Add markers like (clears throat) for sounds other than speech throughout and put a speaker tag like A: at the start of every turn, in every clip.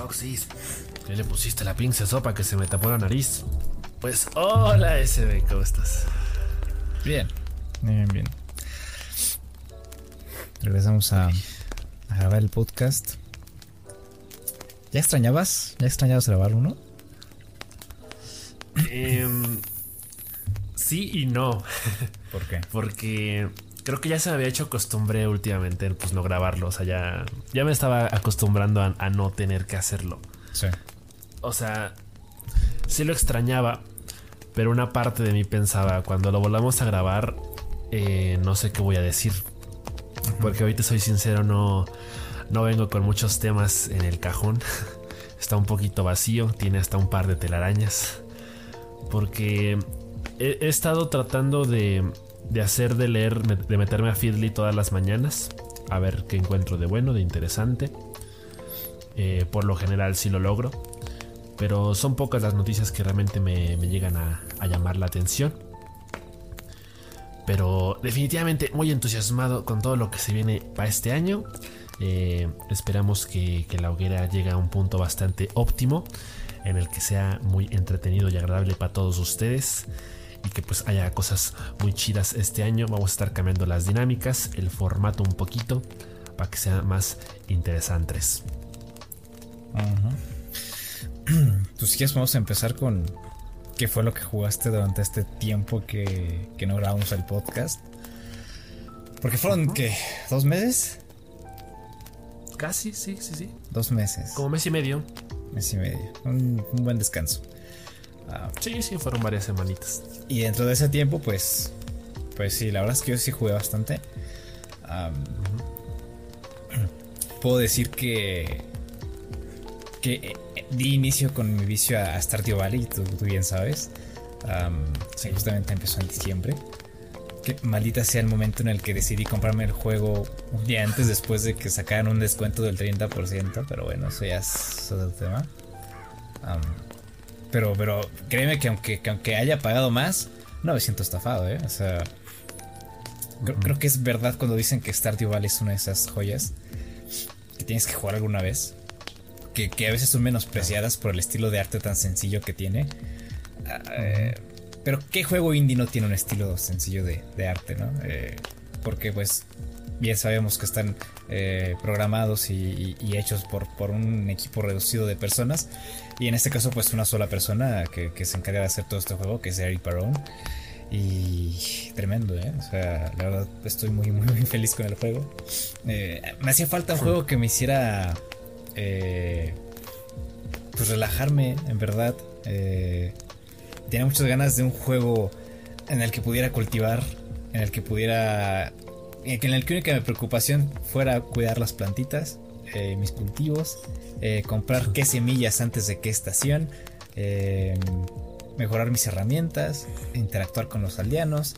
A: Foxys. ¿Qué le pusiste la pinche sopa que se me tapó la nariz? Pues hola SB, ¿cómo estás?
B: Bien, bien, bien. Regresamos a, a grabar el podcast. ¿Ya extrañabas? ¿Ya extrañabas grabar uno?
A: Em, sí y no.
B: ¿Por qué? (laughs)
A: Porque creo que ya se me había hecho costumbre últimamente pues no grabarlo. O sea, ya, ya me estaba acostumbrando a, a no tener que hacerlo.
B: Sí.
A: O sea, sí lo extrañaba, pero una parte de mí pensaba, cuando lo volvamos a grabar, eh, no sé qué voy a decir. Porque ahorita soy sincero, no, no vengo con muchos temas en el cajón. (laughs) Está un poquito vacío, tiene hasta un par de telarañas. Porque he, he estado tratando de, de hacer de leer, de meterme a Feedly todas las mañanas. A ver qué encuentro de bueno, de interesante. Eh, por lo general sí lo logro. Pero son pocas las noticias que realmente me, me llegan a, a, llamar la atención. Pero definitivamente muy entusiasmado con todo lo que se viene para este año. Eh, esperamos que, que, la hoguera llegue a un punto bastante óptimo. En el que sea muy entretenido y agradable para todos ustedes. Y que pues haya cosas muy chidas este año. Vamos a estar cambiando las dinámicas, el formato un poquito. Para que sean más interesantes.
B: Uh -huh. Pues si quieres vamos a empezar con qué fue lo que jugaste durante este tiempo que, que no grabamos el podcast. Porque fueron, uh -huh. ¿qué? ¿Dos meses?
A: Casi, sí, sí, sí.
B: Dos meses.
A: Como mes y medio.
B: Mes y medio. Un, un buen descanso.
A: Uh, sí, sí, fueron varias semanitas.
B: Y dentro de ese tiempo, pues. Pues sí, la verdad es que yo sí jugué bastante. Um. (clears throat) Puedo decir que. Que di inicio con mi vicio a, a Stardew Valley, tú, tú bien sabes. Um, sí. Justamente empezó en diciembre. Que maldita sea el momento en el que decidí comprarme el juego un día antes después de que sacaran un descuento del 30%. Pero bueno, eso ya es otro tema. Um, pero, pero créeme que aunque, que aunque haya pagado más, no me siento estafado, ¿eh? O sea, creo, creo que es verdad cuando dicen que Stardew Valley es una de esas joyas que tienes que jugar alguna vez que, que, a veces son menospreciadas por el estilo de arte tan sencillo que tiene. Eh, pero ¿qué juego indie no tiene un estilo sencillo de, de arte, no? Eh, porque pues bien sabemos que están eh, programados y, y, hechos por, por un equipo reducido de personas. Y en este caso pues una sola persona que, se encarga de hacer todo este juego, que es Eric Barone. Y tremendo, ¿eh? O sea, la verdad estoy muy, muy, muy feliz con el juego. me hacía falta un juego que me hiciera eh, pues relajarme, en verdad. Eh, tenía muchas ganas de un juego en el que pudiera cultivar, en el que pudiera, en el que única preocupación fuera cuidar las plantitas, eh, mis cultivos, eh, comprar qué semillas antes de qué estación, eh, mejorar mis herramientas, interactuar con los aldeanos.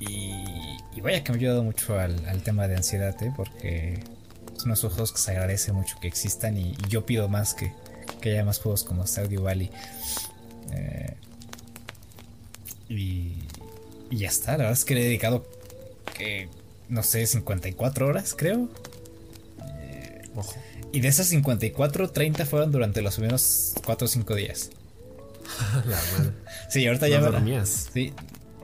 B: Y, y, vaya que me ha ayudado mucho al, tema de ansiedad, porque unos juegos que se agradece mucho que existan y, yo pido más que, que, haya más juegos como Stardew Valley. Eh, y, y, ya está, la verdad es que le he dedicado, no sé, 54 horas creo. Eh, Ojo. Y de esas 54, 30 fueron durante los primeros 4 o 5 días. (laughs)
A: la verdad. (laughs)
B: Sí, ahorita no ya me dormías. Sí.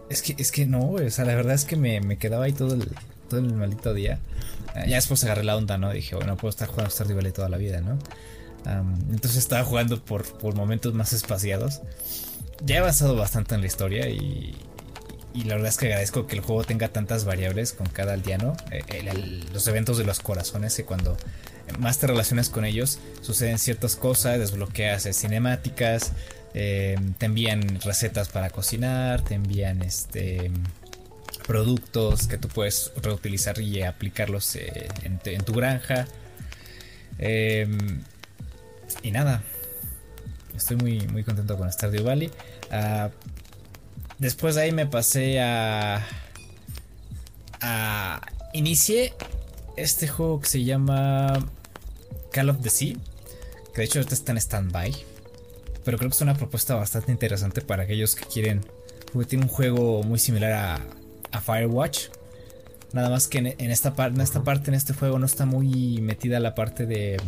B: Es que, es que no. O sea, la verdad es que me, me quedaba ahí todo el, todo el maldito día. Uh, ya después agarré la onda, ¿no? Dije, bueno, puedo estar jugando Stardew Valley toda la vida, ¿no? Um, entonces estaba jugando por, por momentos más espaciados. Ya he avanzado bastante en la historia y, y la verdad es que agradezco que el juego tenga tantas variables con cada aldeano. Eh, los eventos de los corazones, que cuando más te relacionas con ellos, suceden ciertas cosas, desbloqueas eh, cinemáticas, eh, te envían recetas para cocinar, te envían este productos que tú puedes reutilizar y aplicarlos en, tu granja. Eh, y nada, estoy muy, muy contento con Stardew Valley. Uh, después de ahí me pasé a... a... Inicié este juego que se llama Call of the Sea. Que de hecho ahorita está en stand-by. Pero creo que es una propuesta bastante interesante para aquellos que quieren. Porque tiene un juego muy similar a, a Firewatch. Nada más que en, esta, en esta parte, en este juego, no está muy metida la parte de,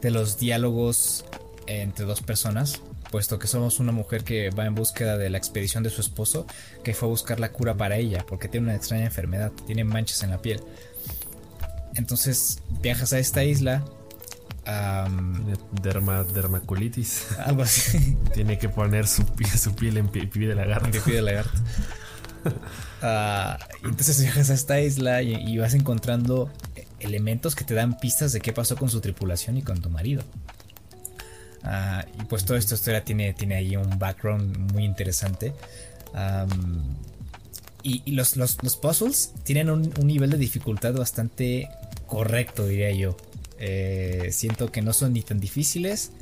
B: de los diálogos entre dos personas, puesto que somos una mujer que va en búsqueda de la expedición de su esposo, que fue a buscar la cura para ella, porque tiene una extraña enfermedad, tiene manchas en la piel. Entonces viajas a esta isla.
A: Derma, dermaculitis.
B: Algo así. (laughs)
A: Tiene que poner su, su piel en pipí de lagarto. En
B: pipí de lagarto. (laughs) Ah, entonces viajas a esta isla y, vas encontrando elementos que te dan pistas de qué pasó con su tripulación y con tu marido. Ah, y pues toda esta historia tiene, tiene ahí un background muy interesante. y, los, los, puzzles tienen un, nivel de dificultad bastante correcto, diría yo. Eh, siento que no son ni tan difíciles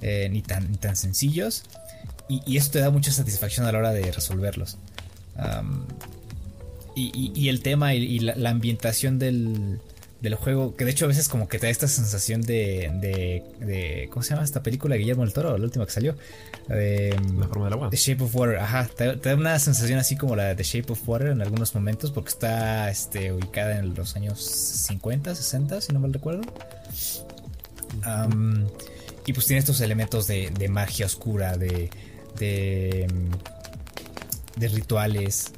B: eh, ni, tan, tan sencillos. Y, eso te da mucha satisfacción a la hora de resolverlos. y, el tema y, la, ambientación del, del juego, que de hecho a veces como que te da esta sensación de, de, ¿cómo se llama esta película? Guillermo del Toro, la última que salió.
A: De, la forma del agua.
B: The Shape of Water, ajá, te, da una sensación así como la de The Shape of Water en algunos momentos porque está este, ubicada en los años 50, 60, si no mal recuerdo. y pues tiene estos elementos de, de magia oscura, de, de, de rituales,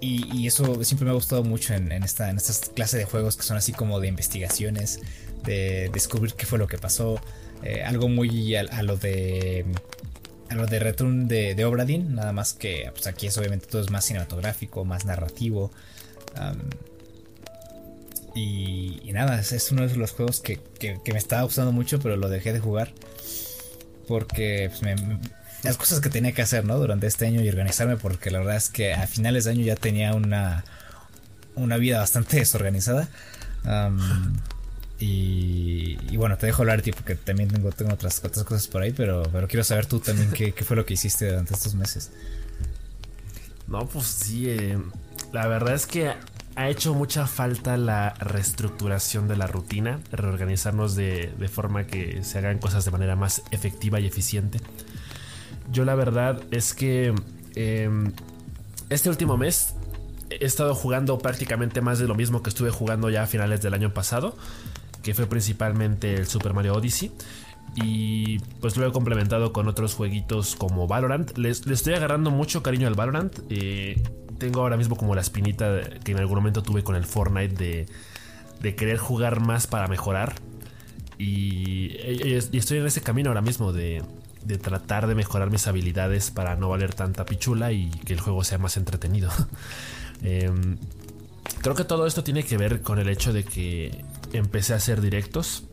B: y, eso siempre me ha gustado mucho en, esta, en estas clases de juegos que son así como de investigaciones, de descubrir qué fue lo que pasó. Eh, algo muy a, lo de. A lo de Return de, de Obradin, nada más que pues aquí es obviamente todo es más cinematográfico, más narrativo. y, nada, es, uno de los juegos que, me estaba gustando mucho, pero lo dejé de jugar. Porque pues, me, las cosas que tenía que hacer, ¿no? Durante este año y organizarme, porque la verdad es que a finales de año ya tenía una, una vida bastante desorganizada. y, bueno, te dejo hablar, tío, porque también tengo, tengo otras, otras cosas por ahí, pero, pero quiero saber tú también qué, fue lo que hiciste durante estos meses.
A: No, pues sí, eh, la verdad es que ha hecho mucha falta la reestructuración de la rutina, reorganizarnos de, de forma que se hagan cosas de manera más efectiva y eficiente. Yo la verdad es que em, este último mes he estado jugando prácticamente más de lo mismo que estuve jugando ya a finales del año pasado, que fue principalmente el Super Mario Odyssey. Y pues lo he complementado con otros jueguitos como Valorant. Le estoy agarrando mucho cariño al Valorant. Eh, tengo ahora mismo como la espinita que en algún momento tuve con el Fortnite de, de querer jugar más para mejorar. Y, y, estoy en ese camino ahora mismo de, de tratar de mejorar mis habilidades para no valer tanta pichula y que el juego sea más entretenido. (laughs) Em, creo que todo esto tiene que ver con el hecho de que empecé a hacer directos.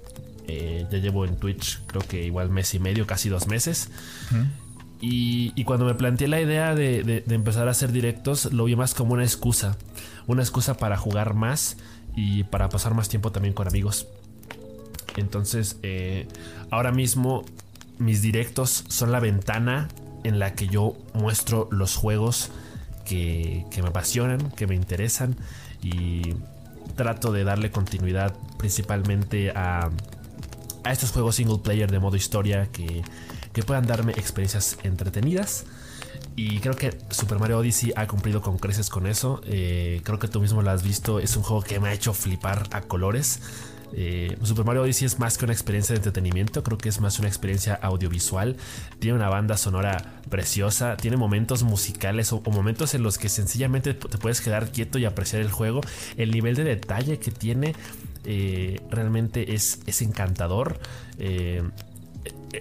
A: Eh, ya llevo en Twitch creo que igual mes y medio, casi dos meses. y, cuando me planteé la idea de, empezar a hacer directos, lo vi más como una excusa. Una excusa para jugar más y para pasar más tiempo también con amigos. Entonces, eh, ahora mismo mis directos son la ventana en la que yo muestro los juegos que, me apasionan, que me interesan y trato de darle continuidad principalmente a, a estos juegos single player de modo historia que, puedan darme experiencias entretenidas. Y creo que Super Mario Odyssey ha cumplido con creces con eso. Eh, creo que tú mismo lo has visto. Es un juego que me ha hecho flipar a colores. Eh, Super Mario Odyssey es más que una experiencia de entretenimiento, creo que es más una experiencia audiovisual. Tiene una banda sonora preciosa, tiene momentos musicales o, momentos en los que sencillamente te puedes quedar quieto y apreciar el juego. El nivel de detalle que tiene eh, realmente es, encantador. Eh,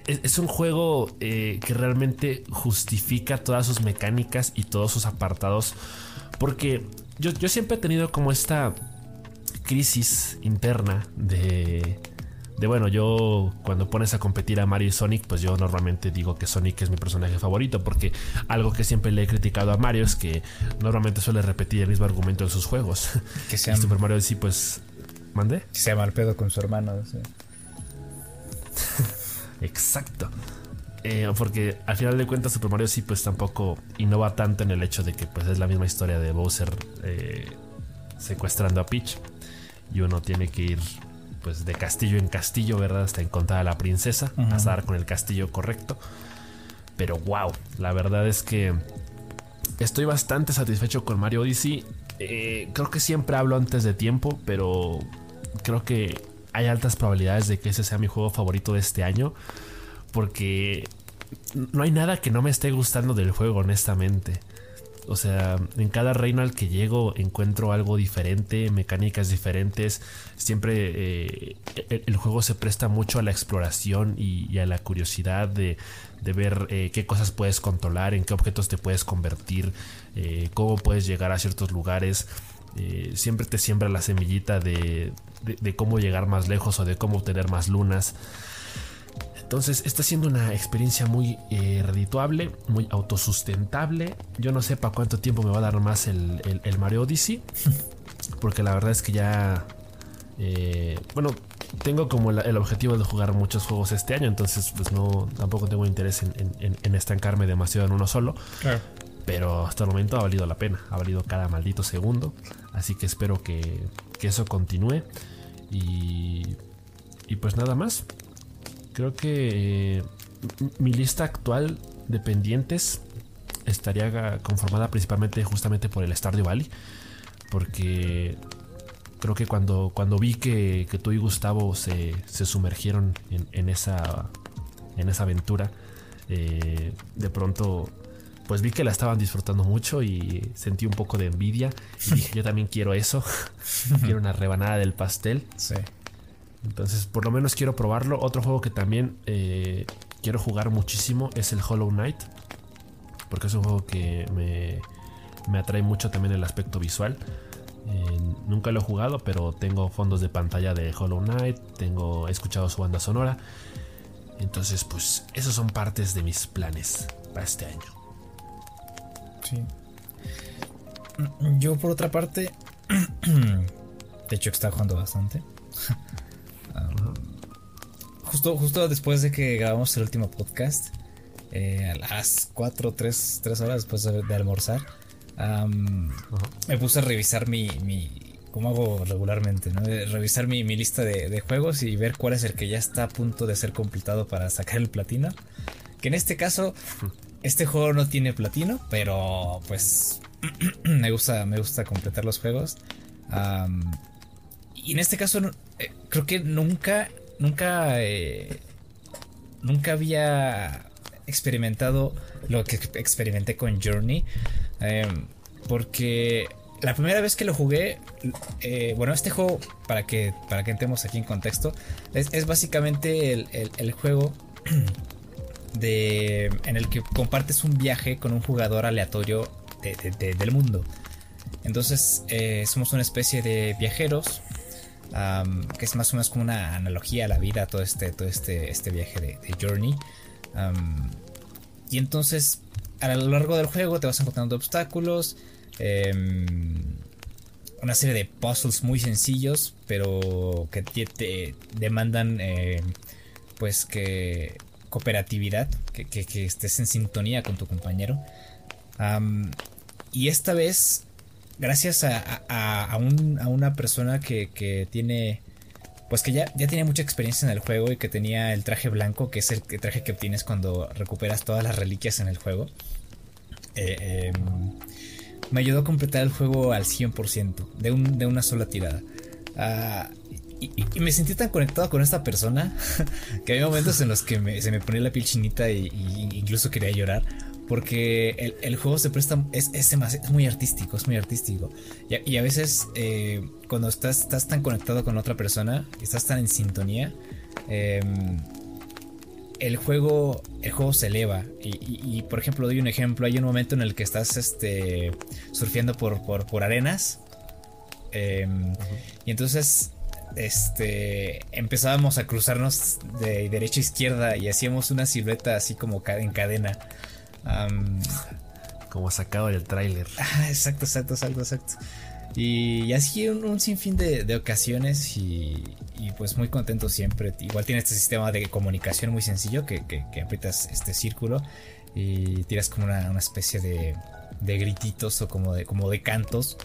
A: es, un juego que realmente justifica todas sus mecánicas y todos sus apartados. Porque yo, yo siempre he tenido como esta crisis interna de, de, bueno, yo cuando pones a competir a Mario y Sonic, pues yo normalmente digo que Sonic es mi personaje favorito, porque algo que siempre le he criticado a Mario es que normalmente suele repetir el mismo argumento en sus juegos. (laughs) Que sea Super Mario sí, pues, ¿mande?
B: Que sea mal pedo con su hermano. (laughs)
A: Exacto. Eh, porque al final de cuentas Super Mario sí pues tampoco innova tanto en el hecho de que pues es la misma historia de Bowser eh, secuestrando a Peach y uno tiene que ir pues de castillo en castillo, ¿verdad? Hasta encontrar a la princesa, hasta dar con el castillo correcto. Pero wow, la verdad es que estoy bastante satisfecho con Mario Odyssey. eh, creo que siempre hablo antes de tiempo, pero creo que hay altas probabilidades de que ese sea mi juego favorito de este año. Porque no hay nada que no me esté gustando del juego, honestamente. O sea, en cada reino al que llego encuentro algo diferente, mecánicas diferentes. Siempre eh, el, juego se presta mucho a la exploración y, a la curiosidad de, ver eh, qué cosas puedes controlar, en qué objetos te puedes convertir, eh, cómo puedes llegar a ciertos lugares. siempre te siembra la semillita de, de cómo llegar más lejos o de cómo obtener más lunas. Entonces está siendo una experiencia muy eh, redituable, muy autosustentable. Yo no sé para cuánto tiempo me va a dar más el, Mario Odyssey. (laughs) Porque la verdad es que ya... Eh, bueno, tengo como el objetivo de jugar muchos juegos este año. Entonces pues no, tampoco tengo interés en, estancarme demasiado en uno solo. Pero hasta el momento ha valido la pena. Ha valido cada maldito segundo. Así que espero que, que eso continúe. Y, y pues nada más creo que eh, mi lista actual de pendientes estaría conformada principalmente justamente por el Stardew Valley. Porque creo que cuando, cuando vi que, tú y Gustavo se, sumergieron en, esa, en esa aventura, eh, de pronto pues vi que la estaban disfrutando mucho y sentí un poco de envidia. Y dije, (laughs) yo también quiero eso. (laughs) quiero una rebanada del pastel.
B: Sí.
A: Entonces, por lo menos quiero probarlo. Otro juego que también eh, quiero jugar muchísimo es el Hollow Knight. Porque es un juego que me, atrae mucho también el aspecto visual. Eh, nunca lo he jugado, pero tengo fondos de pantalla de Hollow Knight. Tengo, he escuchado su banda sonora. Entonces, pues, esos son partes de mis planes para este año.
B: Sí. Yo, por otra parte, (clears throat) de hecho, está jugando bastante. (laughs) justo, justo después de que grabamos el último podcast, eh, a las 4 3, 3 horas después de, almorzar, me puse a revisar mi, mi como hago regularmente, ¿no? revisar mi, lista de, juegos y ver cuál es el que ya está a punto de ser completado para sacar el platino. Que en este caso, (laughs) este juego no tiene platino, pero pues (clears throat) me gusta, me gusta completar los juegos. y en este caso, eh, creo que nunca nunca, eh, nunca había experimentado lo que experimenté con Journey. Em, porque la primera vez que lo jugué, eh, bueno, este juego, para que, para que entremos aquí en contexto, es, básicamente el, juego (clears throat) de, en el que compartes un viaje con un jugador aleatorio del mundo. Entonces, eh, somos una especie de viajeros que es más o menos como una analogía a la vida, todo este, todo este, este viaje de, Journey. y entonces, a lo largo del juego te vas encontrando obstáculos, em, una serie de puzzles muy sencillos, pero que te, demandan, em, pues, que cooperatividad, que, que, estés en sintonía con tu compañero. y esta vez gracias a, una persona que, tiene, pues que ya, ya tiene mucha experiencia en el juego y que tenía el traje blanco, que es el traje que obtienes cuando recuperas todas las reliquias en el juego. Eh, em, me ayudó a completar el juego al 100%, de, de una sola tirada. Ah, y, me sentí tan conectado con esta persona (laughs) que había momentos en los que se me ponía la piel chinita e incluso quería llorar porque el, juego se presta, es, es, muy artístico, es muy artístico. Y, a veces eh, cuando estás, estás tan conectado con otra persona, estás tan en sintonía, em, el juego, el juego se eleva. Y, por ejemplo, doy un ejemplo, hay un momento en el que estás este, surfeando por, por, arenas. Em, y entonces este empezábamos a cruzarnos de derecha a izquierda y hacíamos una silueta así como en cadena.
A: Como sacado del tráiler. (laughs)
B: Ah, exacto, exacto, exacto, exacto. Y, así un, sinfín de, ocasiones y, pues muy contento siempre. Igual tiene este sistema de comunicación muy sencillo que, aprietas este círculo y tiras como una, especie de, grititos o como de, como de cantos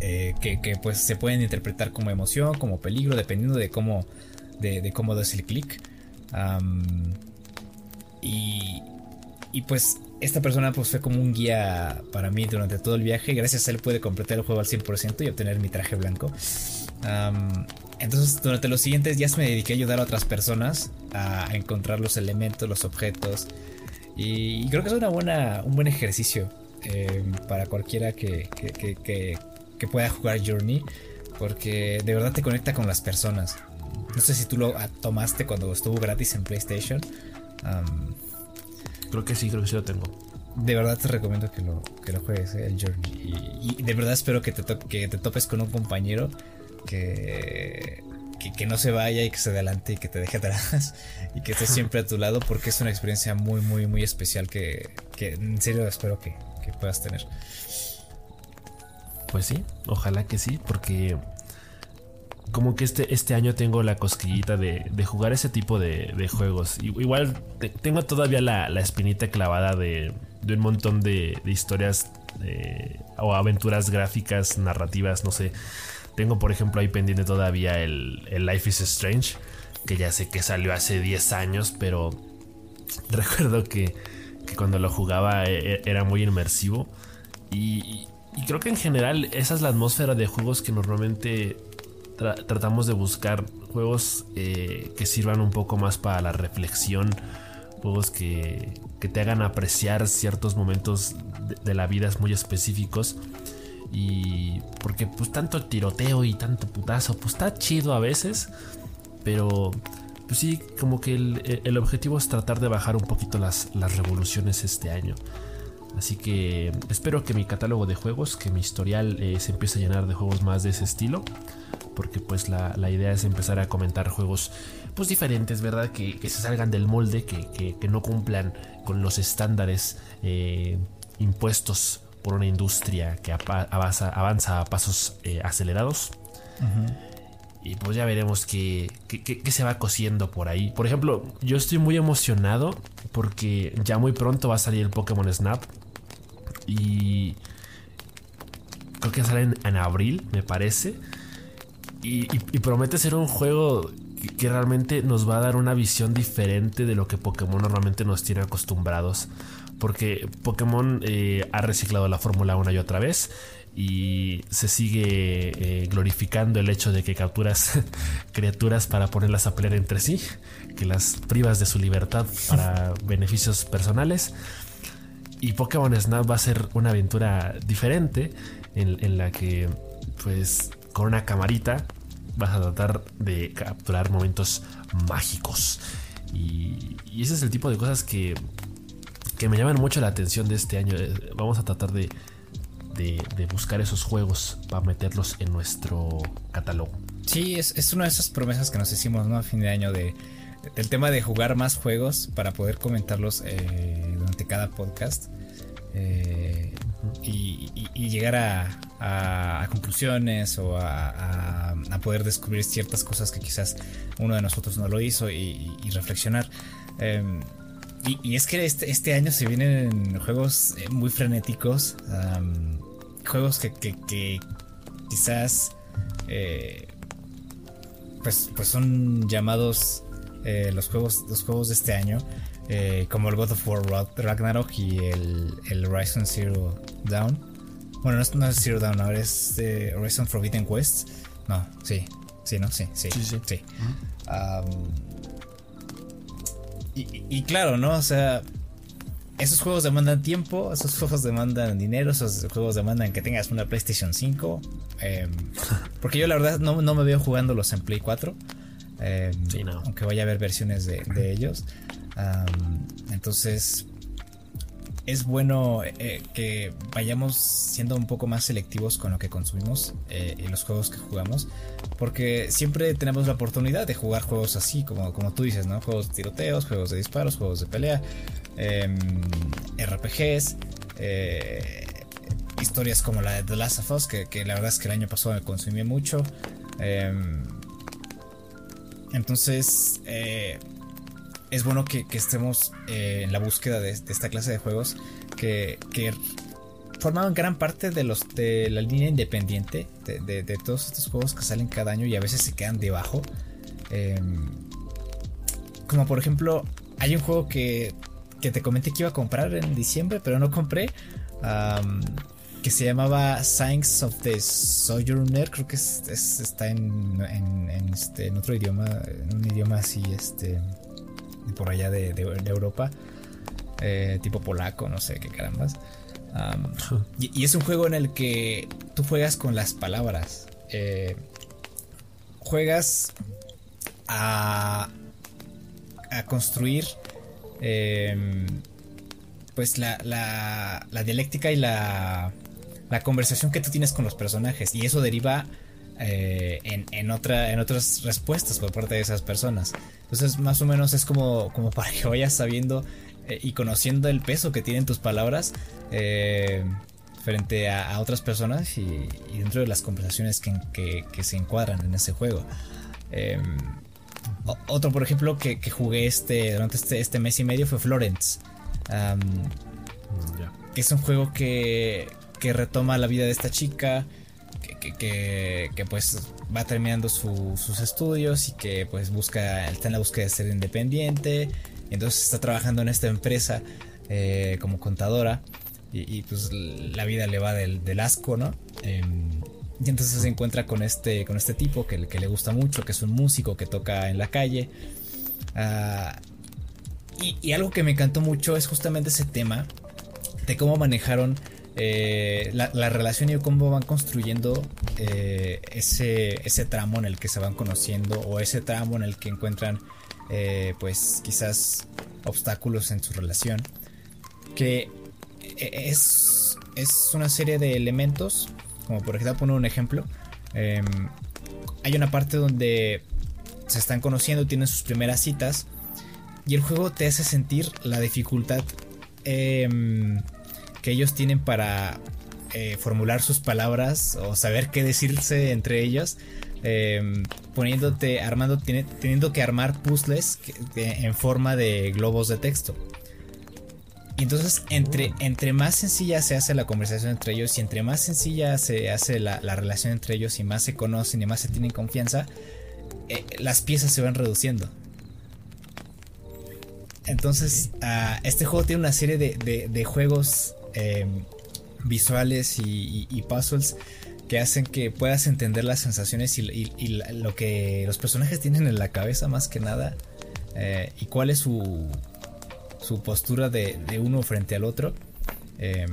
B: eh, que, pues se pueden interpretar como emoción, como peligro, dependiendo de cómo, de, cómo das el clic. y, y pues esta persona pues fue como un guía para mí durante todo el viaje. Gracias a él pude completar el juego al 100% y obtener mi traje blanco. entonces durante los siguientes días me dediqué a ayudar a otras personas a encontrar los elementos, los objetos. Y creo que es una buena, un buen ejercicio eh, para cualquiera que, que, pueda jugar Journey. Porque de verdad te conecta con las personas. No sé si tú lo tomaste cuando estuvo gratis en PlayStation.
A: Creo que sí, creo que sí lo tengo.
B: De verdad te recomiendo que lo, que lo juegues, eh, el Journey. Y, de verdad espero que te, que te topes con un compañero que, que, no se vaya y que se adelante y que te deje atrás (laughs) y que esté siempre a tu lado porque es una experiencia muy, muy, muy especial que, que en serio espero que, que puedas tener.
A: Pues sí, ojalá que sí, porque como que este, este año tengo la cosquillita de, jugar ese tipo de, juegos. Igual tengo todavía la, espinita clavada de, un montón de, historias eh, o aventuras gráficas, narrativas, no sé. Tengo por ejemplo ahí pendiente todavía el, Life is Strange, que ya sé que salió hace 10 años, pero (laughs) recuerdo que, cuando lo jugaba e, e, era muy inmersivo. Y, creo que en general esa es la atmósfera de juegos que normalmente tratamos de buscar juegos eh, que sirvan un poco más para la reflexión, juegos que, te hagan apreciar ciertos momentos de, la vida muy específicos. Y porque pues tanto tiroteo y tanto putazo, pues está chido a veces, pero pues sí, como que el, objetivo es tratar de bajar un poquito las, las revoluciones este año. Así que espero que mi catálogo de juegos, que mi historial eh, se empiece a llenar de juegos más de ese estilo porque pues la, idea es empezar a comentar juegos pues diferentes, ¿verdad? Que, se salgan del molde, que, no cumplan con los estándares eh, impuestos por una industria que avanza, avanza a pasos eh, acelerados. Y pues ya veremos qué, qué, se va cosiendo por ahí. Por ejemplo, yo estoy muy emocionado porque ya muy pronto va a salir el Pokémon Snap. Y creo que sale en abril, me parece. Y, promete ser un juego que, realmente nos va a dar una visión diferente de lo que Pokémon normalmente nos tiene acostumbrados. Porque Pokémon eh, ha reciclado la fórmula una y otra vez y se sigue eh, glorificando el hecho de que capturas (laughs) criaturas para ponerlas a pelear entre sí, que las privas de su libertad para (laughs) beneficios personales. Y Pokémon Snap va a ser una aventura diferente en, en la que pues con una camarita vas a tratar de capturar momentos mágicos. Y, ese es el tipo de cosas que, que me llaman mucho la atención de este año. Eh, vamos a tratar de, de, buscar esos juegos para meterlos en nuestro catálogo.
B: Sí, es, una de esas promesas que nos hicimos ¿no? a fin de año de el tema de jugar más juegos para poder comentarlos eh, durante cada podcast. Eh, y, llegar a, conclusiones o a, poder descubrir ciertas cosas que quizás uno de nosotros no lo hizo y, reflexionar. Em, y, es que este, este, año se vienen juegos eh, muy frenéticos, juegos que, quizás eh, pues, pues son llamados eh, los, juegos, los juegos de este año. Eh, como el God of War Ragnarok y el, el Horizon Zero Dawn. Bueno, no es, Zero Dawn, ahora es eh, Horizon Forbidden West. No, sí, sí, ¿no? Sí, sí, sí. sí. y, claro, ¿no? O sea, esos juegos demandan tiempo, esos juegos demandan dinero, esos juegos demandan que tengas una PlayStation 5. Em, (laughs) porque yo la verdad no, me veo jugándolos en Play 4. Em, sí, no. Aunque vaya a haber versiones de, de ellos entonces, es bueno eh, que vayamos siendo un poco más selectivos con lo que consumimos eh, en los juegos que jugamos, porque siempre tenemos la oportunidad de jugar juegos así, como, como tú dices, ¿no? Juegos de tiroteos, juegos de disparos, juegos de pelea, em, RPGs, eh, historias como la de The Last of Us, que, que, la verdad es que el año pasado me consumí mucho. Em, entonces, es bueno que, estemos eh, en la búsqueda de, esta clase de juegos que, que, formaban gran parte de los de la línea independiente de, todos estos juegos que salen cada año y a veces se quedan debajo. Em, como por ejemplo, hay un juego que, que te comenté que iba a comprar en diciembre, pero no compré. que se llamaba Science of the Sojourner, creo que está en, este, en, otro idioma, en un idioma así, este, por allá de, Europa, eh, tipo polaco, no sé qué carambas. y, es un juego en el que tú juegas con las palabras. Eh, juegas a, a construir em, pues la, la, la, dialéctica y la, la conversación que tú tienes con los personajes y eso deriva eh, en, en, otra, en otras respuestas por parte de esas personas. Entonces más o menos es como, como para que vayas sabiendo eh, y conociendo el peso que tienen tus palabras eh, frente a, otras personas y, dentro de las conversaciones que, que, se encuadran en ese juego. Em, otro, por ejemplo, que, jugué este, durante este, este, mes y medio fue Florence. Mm, que es un juego que, que retoma la vida de esta chica. Que, que, pues va terminando sus estudios y que pues busca, está en la búsqueda de ser independiente. Y entonces está trabajando en esta empresa eh, como contadora. Y, pues la vida le va del, asco, ¿no? Em, y entonces se encuentra con este, con este tipo que, que le gusta mucho, que es un músico que toca en la calle. Ah, y, algo que me encantó mucho es justamente ese tema de cómo manejaron eh, la, relación y cómo van construyendo eh, ese, ese tramo en el que se van conociendo o ese tramo en el que encuentran eh, pues quizás obstáculos en su relación. Que es, es una serie de elementos como por ejemplo, poner un ejemplo. Em, hay una parte donde se están conociendo, tienen sus primeras citas. Y el juego te hace sentir la dificultad em, que ellos tienen para eh, formular sus palabras o saber qué decirse entre ellos. Em, poniéndote, armando, teniendo que armar puzzles en forma de globos de texto. Y entonces, entre, entre más sencilla se hace la conversación entre ellos y entre más sencilla se hace la, relación entre ellos y más se conocen y más se tienen confianza, eh, las piezas se van reduciendo. Entonces, ah, este juego tiene una serie de, juegos em, visuales y, puzzles que hacen que puedas entender las sensaciones y, lo que los personajes tienen en la cabeza más que nada. Eh, y cuál es su, su postura de, uno frente al otro. Em,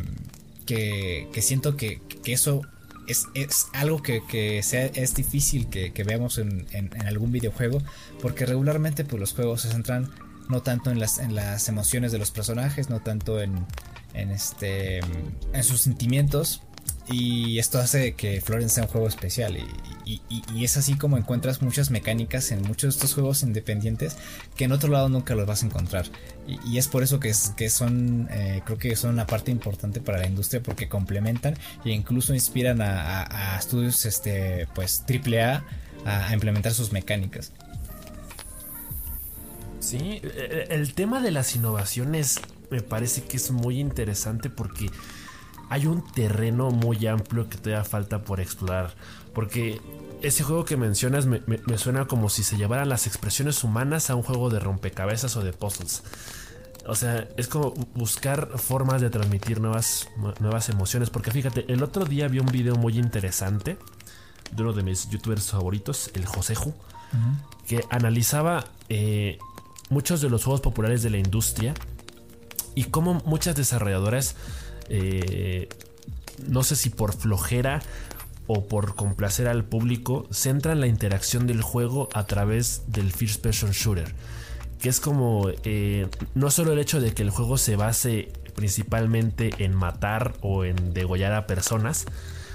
B: que, siento que, eso es, algo que, sea, es difícil que, veamos en, algún videojuego. Porque regularmente pues, los juegos se centran no tanto en las, en las emociones de los personajes, no tanto en, en, este, en sus sentimientos, y esto hace que Florence sea un juego especial. Y, es así como encuentras muchas mecánicas en muchos de estos juegos independientes que en otro lado nunca los vas a encontrar. Y, es por eso que, es, que son, eh, creo que son una parte importante para la industria porque complementan e incluso inspiran a, estudios este, pues, AAA a, a implementar sus mecánicas.
A: Sí, e, e, el tema de las innovaciones me parece que es muy interesante porque hay un terreno muy amplio que todavía falta por explorar. Porque ese juego que mencionas me, suena como si se llevaran las expresiones humanas a un juego de rompecabezas o de puzzles. O sea, es como buscar formas de transmitir nuevas, nuevas emociones. Porque fíjate, el otro día vi un video muy interesante de uno de mis youtubers favoritos, el Joseju, que analizaba eh, muchos de los juegos populares de la industria y cómo muchas desarrolladoras eh, no sé si por flojera o por complacer al público, centran la interacción del juego a través del First Person Shooter. Que es como eh, no solo el hecho de que el juego se base principalmente en matar o en degollar a personas,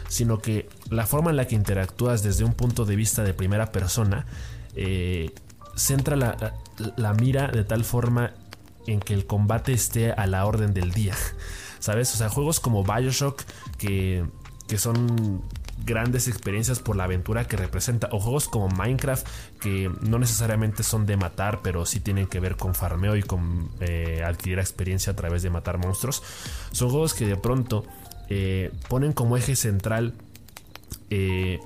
A: sino que la forma en la que interactúas desde un punto de vista de primera persona eh, centra la mira de tal forma en que el combate esté a la orden del día. ¿sabes? O sea, juegos como Bioshock que, que son grandes experiencias por la aventura que representa. O juegos como Minecraft, que no necesariamente son de matar, pero sí tienen que ver con farmeo y con eh, adquirir experiencia a través de matar monstruos. Son juegos que de pronto eh, ponen como eje central eh,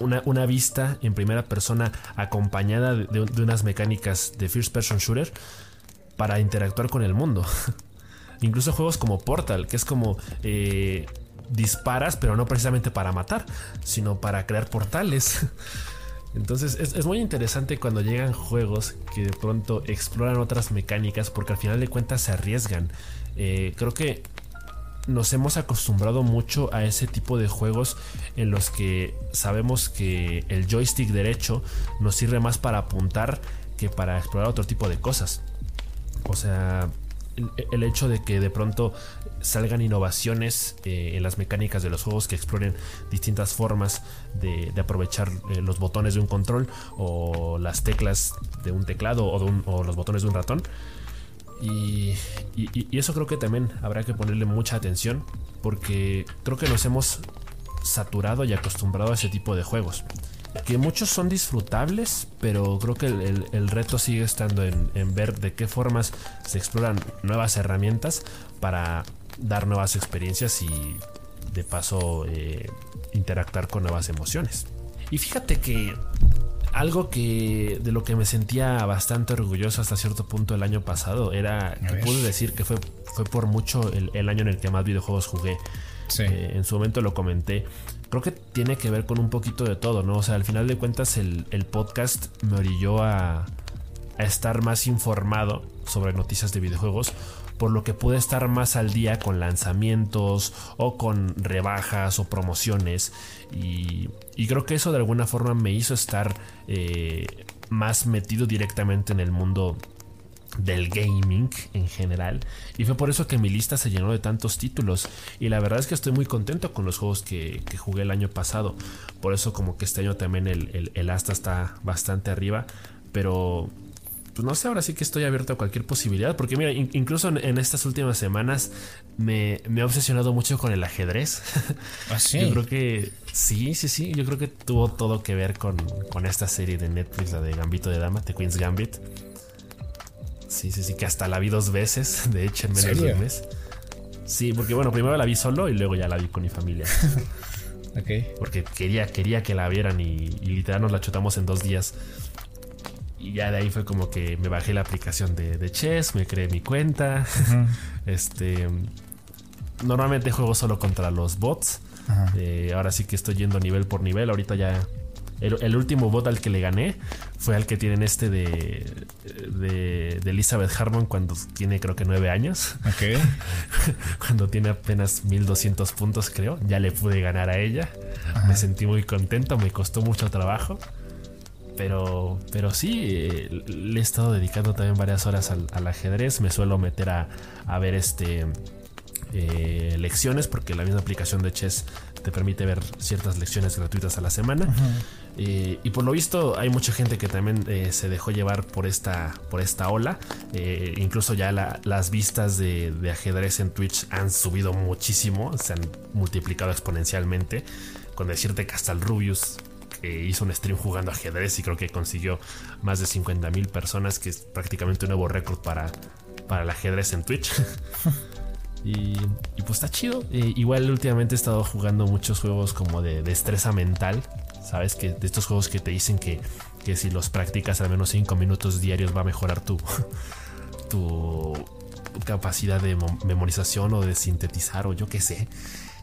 A: una, una, vista en primera persona acompañada de, de, unas mecánicas de first person shooter para interactuar con el mundo. (laughs) Incluso juegos como Portal, que es como eh, disparas, pero no precisamente para matar, sino para crear portales. (laughs) Entonces es, muy interesante cuando llegan juegos que de pronto exploran otras mecánicas porque al final de cuentas se arriesgan. Eh, creo que nos hemos acostumbrado mucho a ese tipo de juegos en los que sabemos que el joystick derecho nos sirve más para apuntar que para explorar otro tipo de cosas. O sea, el, hecho de que de pronto salgan innovaciones eh, en las mecánicas de los juegos que exploren distintas formas de, aprovechar eh, los botones de un control o las teclas de un teclado o, los botones de un ratón. Y, y, eso creo que también habrá que ponerle mucha atención porque creo que nos hemos saturado y acostumbrado a ese tipo de juegos que muchos son disfrutables, pero creo que el, reto sigue estando en, ver de qué formas se exploran nuevas herramientas para dar nuevas experiencias y de paso eh, interactuar con nuevas emociones. Y fíjate que algo que de lo que me sentía bastante orgulloso hasta cierto punto el año pasado era que pude decir que fue, fue por mucho el, año en el que más videojuegos jugué. Eh, en su momento lo comenté creo que tiene que ver con un poquito de todo, ¿no? O sea, al final de cuentas el, podcast me orilló a, a, estar más informado sobre noticias de videojuegos, por lo que pude estar más al día con lanzamientos o con rebajas o promociones. Y, creo que eso de alguna forma me hizo estar eh, más metido directamente en el mundo del gaming en general y fue por eso que mi lista se llenó de tantos títulos y la verdad es que estoy muy contento con los juegos que, jugué el año pasado por eso como que este año también el, el, asta está bastante arriba pero pues no sé, ahora sí que estoy abierto a cualquier posibilidad. Porque mira, incluso en, estas últimas semanas me, me, he obsesionado mucho con el ajedrez.
B: ¿Ah, sí?
A: Yo creo que sí, sí, sí. Yo creo que tuvo todo que ver con, con esta serie de Netflix, la de Gambito de Dama, The Queen's Gambit. Sí, sí, sí, que hasta la vi dos veces, (laughs) de hecho, en menos de un mes. Sí, porque bueno, primero la vi solo y luego ya la vi con mi familia. (laughs)
B: ok.
A: Porque quería, quería que la vieran y, literal nos la chutamos en dos días. Y ya de ahí fue como que me bajé la aplicación de, Chess, me creé mi cuenta. (laughs) Este. Normalmente juego solo contra los bots. Eh, ahora sí que estoy yendo nivel por nivel. Ahorita ya el, último bot al que le gané fue al que tienen este de, de, Elizabeth Harmon cuando tiene creo que nueve años.
B: Ok. (laughs)
A: cuando tiene apenas 1200 puntos creo. Ya le pude ganar a ella. Me sentí muy contento, me costó mucho trabajo. Pero, pero sí, le he estado dedicando también varias horas al, ajedrez. Me suelo meter a, a ver este eh, lecciones porque la misma aplicación de Chess te permite ver ciertas lecciones gratuitas a la semana. Eh, y por lo visto hay mucha gente que también eh, se dejó llevar por esta, por esta ola. Eh, incluso ya las vistas de, ajedrez en Twitch han subido muchísimo, se han multiplicado exponencialmente. Con decirte que hasta el Rubius hizo un stream jugando ajedrez y creo que consiguió más de 50 mil personas, que es prácticamente un nuevo récord para, para el ajedrez en Twitch. (laughs) Y, pues está chido. igual últimamente he estado jugando muchos juegos como de destreza mental. Sabes que de estos juegos que te dicen que, que si los practicas al menos 5 minutos diarios va a mejorar tu, (laughs) tu capacidad de memorización o de sintetizar o yo qué sé.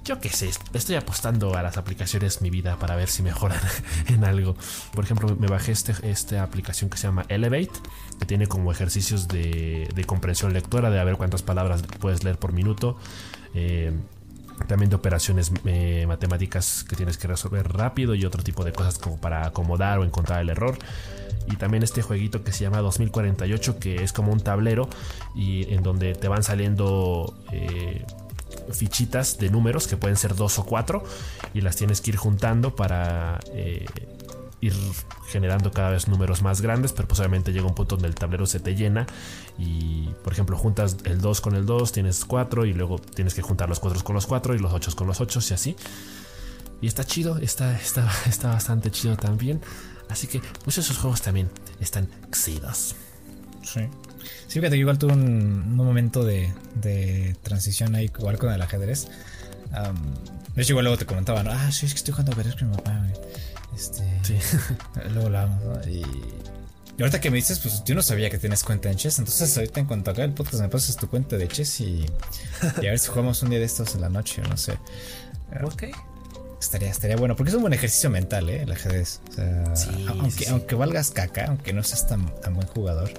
A: Yo qué sé, estoy apostando a las aplicaciones mi vida para ver si mejoran (laughs) en algo. Por ejemplo, me bajé este, esta aplicación que se llama Elevate, que tiene como ejercicios de, de comprensión lectora, de a ver cuántas palabras puedes leer por minuto. Eh, también de operaciones eh, matemáticas que tienes que resolver rápido y otro tipo de cosas como para acomodar o encontrar el error. Y también este jueguito que se llama 2048 que es como un tablero y en donde te van saliendo eh, fichitas de números que pueden ser dos o cuatro y las tienes que ir juntando para eh, ir generando cada vez números más grandes, pero posiblemente llega un punto donde el tablero se te llena y, por ejemplo, juntas el 2 con el 2, tienes 4 y luego tienes que juntar los 4 con los 4 y los 8 con los 8 y así. Y está chido, está, está, está bastante chido también. Así que muchos de esos juegos también están chidos.
B: Sí. Sí, fíjate, igual tuve un, momento de, de, transición ahí, igual con el ajedrez. de hecho, igual luego te comentaban, ah, sí, es que estoy jugando ajedrez con mi papá. Este,
A: sí. (laughs)
B: luego la Y, Y ahorita que me dices, pues yo no sabía que tienes cuenta en Chess. Entonces, ahorita en cuanto acá el podcast, me pasas tu cuenta de Chess y, y a ver si jugamos un día de estos en la noche no sé.
A: Ok.
B: Estaría, estaría bueno, porque es un buen ejercicio mental, ¿eh? El ajedrez. O sea, aunque, aunque valgas caca, aunque no seas tan, tan buen jugador,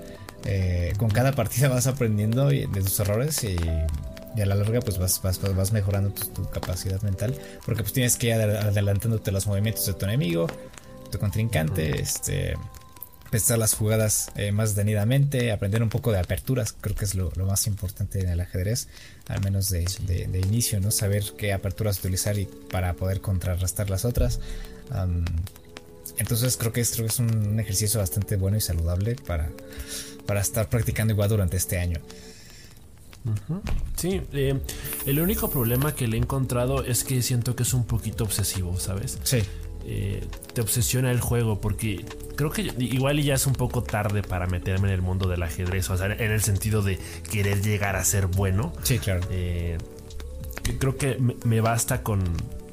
B: eh, con cada partida vas aprendiendo de tus errores y, a la larga pues vas, vas, vas mejorando tu, capacidad mental, porque pues tienes que ir adelantándote los movimientos de tu enemigo, tu contrincante, este pensar las jugadas eh, más detenidamente, aprender un poco de aperturas, creo que es lo, más importante en el ajedrez, al menos de, inicio, ¿no? Saber qué aperturas utilizar y para poder contrarrestar las otras. entonces creo que, es, es un ejercicio bastante bueno y saludable para, para estar practicando igual durante este año.
A: Sí, eh, el único problema que le he encontrado es que siento que es un poquito obsesivo, ¿sabes?
B: Sí.
A: Eh, te obsesiona el juego porque creo que igual ya es un poco tarde para meterme en el mundo del ajedrez, o sea, en el sentido de querer llegar a ser bueno.
B: Sí, claro.
A: Eh, creo que me, basta con,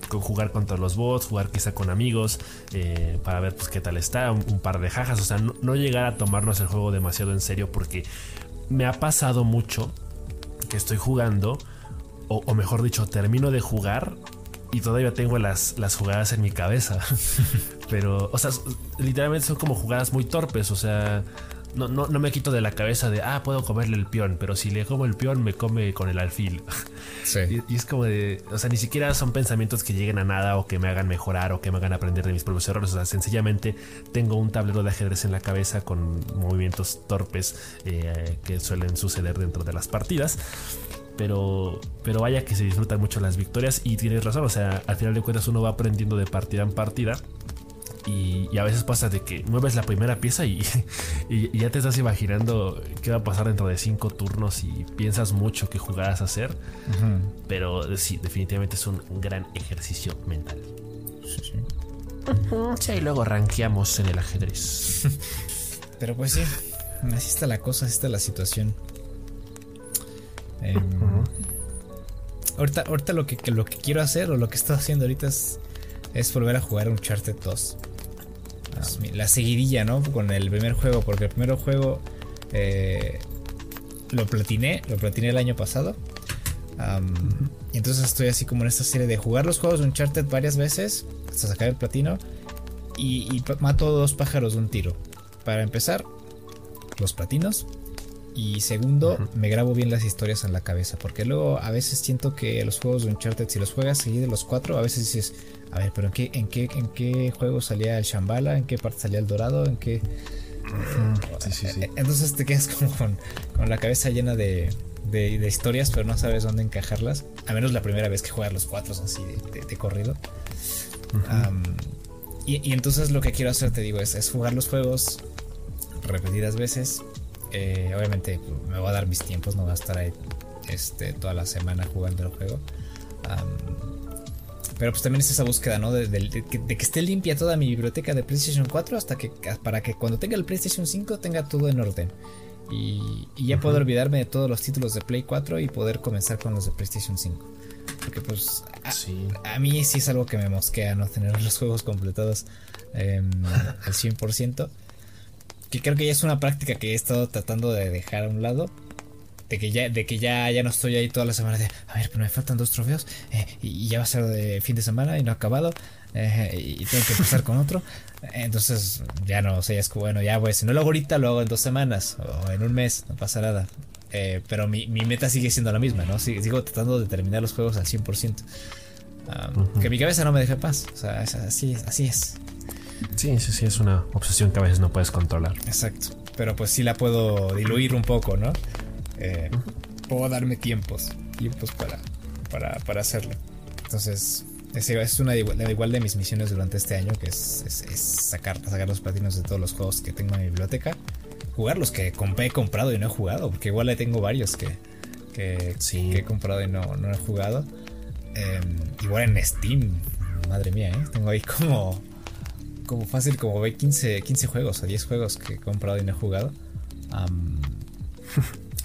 A: jugar contra los bots, jugar quizá con amigos, eh, para ver pues qué tal está, un, par de jajas, o sea, no, llegar a tomarnos el juego demasiado en serio porque me ha pasado mucho que estoy jugando, o, o mejor dicho, termino de jugar y todavía tengo las, las jugadas en mi cabeza. (laughs) Pero, o sea, literalmente son como jugadas muy torpes. O sea, no, no, no, me quito de la cabeza de, ah, puedo comerle el peón, pero si le como el peón, me come con el alfil. (laughs)
B: Sí.
A: Y, es como de, o sea, ni siquiera son pensamientos que lleguen a nada o que me hagan mejorar o que me hagan aprender de mis propios errores. O sea, sencillamente tengo un tablero de ajedrez en la cabeza con movimientos torpes eh, que suelen suceder dentro de las partidas. Pero, pero vaya que se disfrutan mucho las victorias y tienes razón, o sea, al final de cuentas uno va aprendiendo de partida en partida y, a veces pasa de que mueves la primera pieza (laughs) y, ya te estás imaginando qué va a pasar dentro de cinco turnos y piensas mucho qué jugadas hacer. Pero sí, definitivamente es un gran ejercicio mental. Sí, sí. sí y luego rankeamos en el ajedrez. (laughs)
B: pero pues sí, así está la cosa, así está la situación. Em, ahorita, ahorita lo que, lo que quiero hacer o lo que estoy haciendo ahorita es, es volver a jugar Uncharted 2. La seguidilla, ¿no? Con el primer juego, porque el primer juego eh, lo platiné, lo platiné el año pasado. Y entonces estoy así como en esta serie de jugar los juegos de Uncharted varias veces hasta sacar el platino. Y, y mato dos pájaros de un tiro. Para empezar, los platinos. Y segundo, me grabo bien las historias en la cabeza. Porque luego a veces siento que los juegos de Uncharted, si los juegas seguidos los cuatro, a veces dices, a ver, pero ¿en qué, en qué, en qué juego salía el Shambhala? ¿En qué parte salía el Dorado? ¿En qué? Sí, sí, sí. (laughs) Entonces te quedas como con, la cabeza llena de, de, historias, pero no sabes dónde encajarlas. A menos la primera vez que juegas los cuatro así de, corrido. y, entonces lo que quiero hacer, te digo, es, es jugar los juegos repetidas veces eh, obviamente me voy a dar mis tiempos, no voy a estar ahí este, toda la semana jugando el juego. pero pues también es esa búsqueda, ¿no? De, que, esté limpia toda mi biblioteca de PlayStation 4 hasta que para que cuando tenga el PlayStation 5 tenga todo en orden. Y, ya puedo olvidarme de todos los títulos de Play 4 y poder comenzar con los de PlayStation 5. Porque pues a, mí sí es algo que me mosquea, ¿no? (laughs) Tener los juegos completados em, al 100% que creo que ya es una práctica que he estado tratando de dejar a un lado. De que ya, de que ya, ya no estoy ahí toda la semana de, a ver, pero me faltan dos trofeos eh, y, ya va a ser de fin de semana y no ha acabado eh, y tengo que empezar con otro. Entonces ya no, o sea, ya es bueno, ya pues, si no lo hago ahorita, lo hago en dos semanas o en un mes, no pasa nada. Eh, pero mi, meta sigue siendo la misma, ¿no? Sigo, tratando de terminar los juegos al 100%. Que mi cabeza no me deje paz. O sea, así, así es.
A: Sí, sí, sí, es una obsesión que a veces no puedes controlar.
B: Exacto. Pero pues sí la puedo diluir un poco, ¿no? Eh, puedo darme tiempos, tiempos para, para, hacerlo. Entonces, es, una de igual, de mis misiones durante este año, que es, sacar, sacar los platinos de todos los juegos que tengo en mi biblioteca. Jugar los que he comprado y no he jugado, porque igual le tengo varios que, que, he comprado y no, no he jugado. Em, igual en Steam, madre mía, ¿eh? tengo ahí como como fácil, como ve 15, 15 juegos o 10 juegos que he comprado y no he jugado.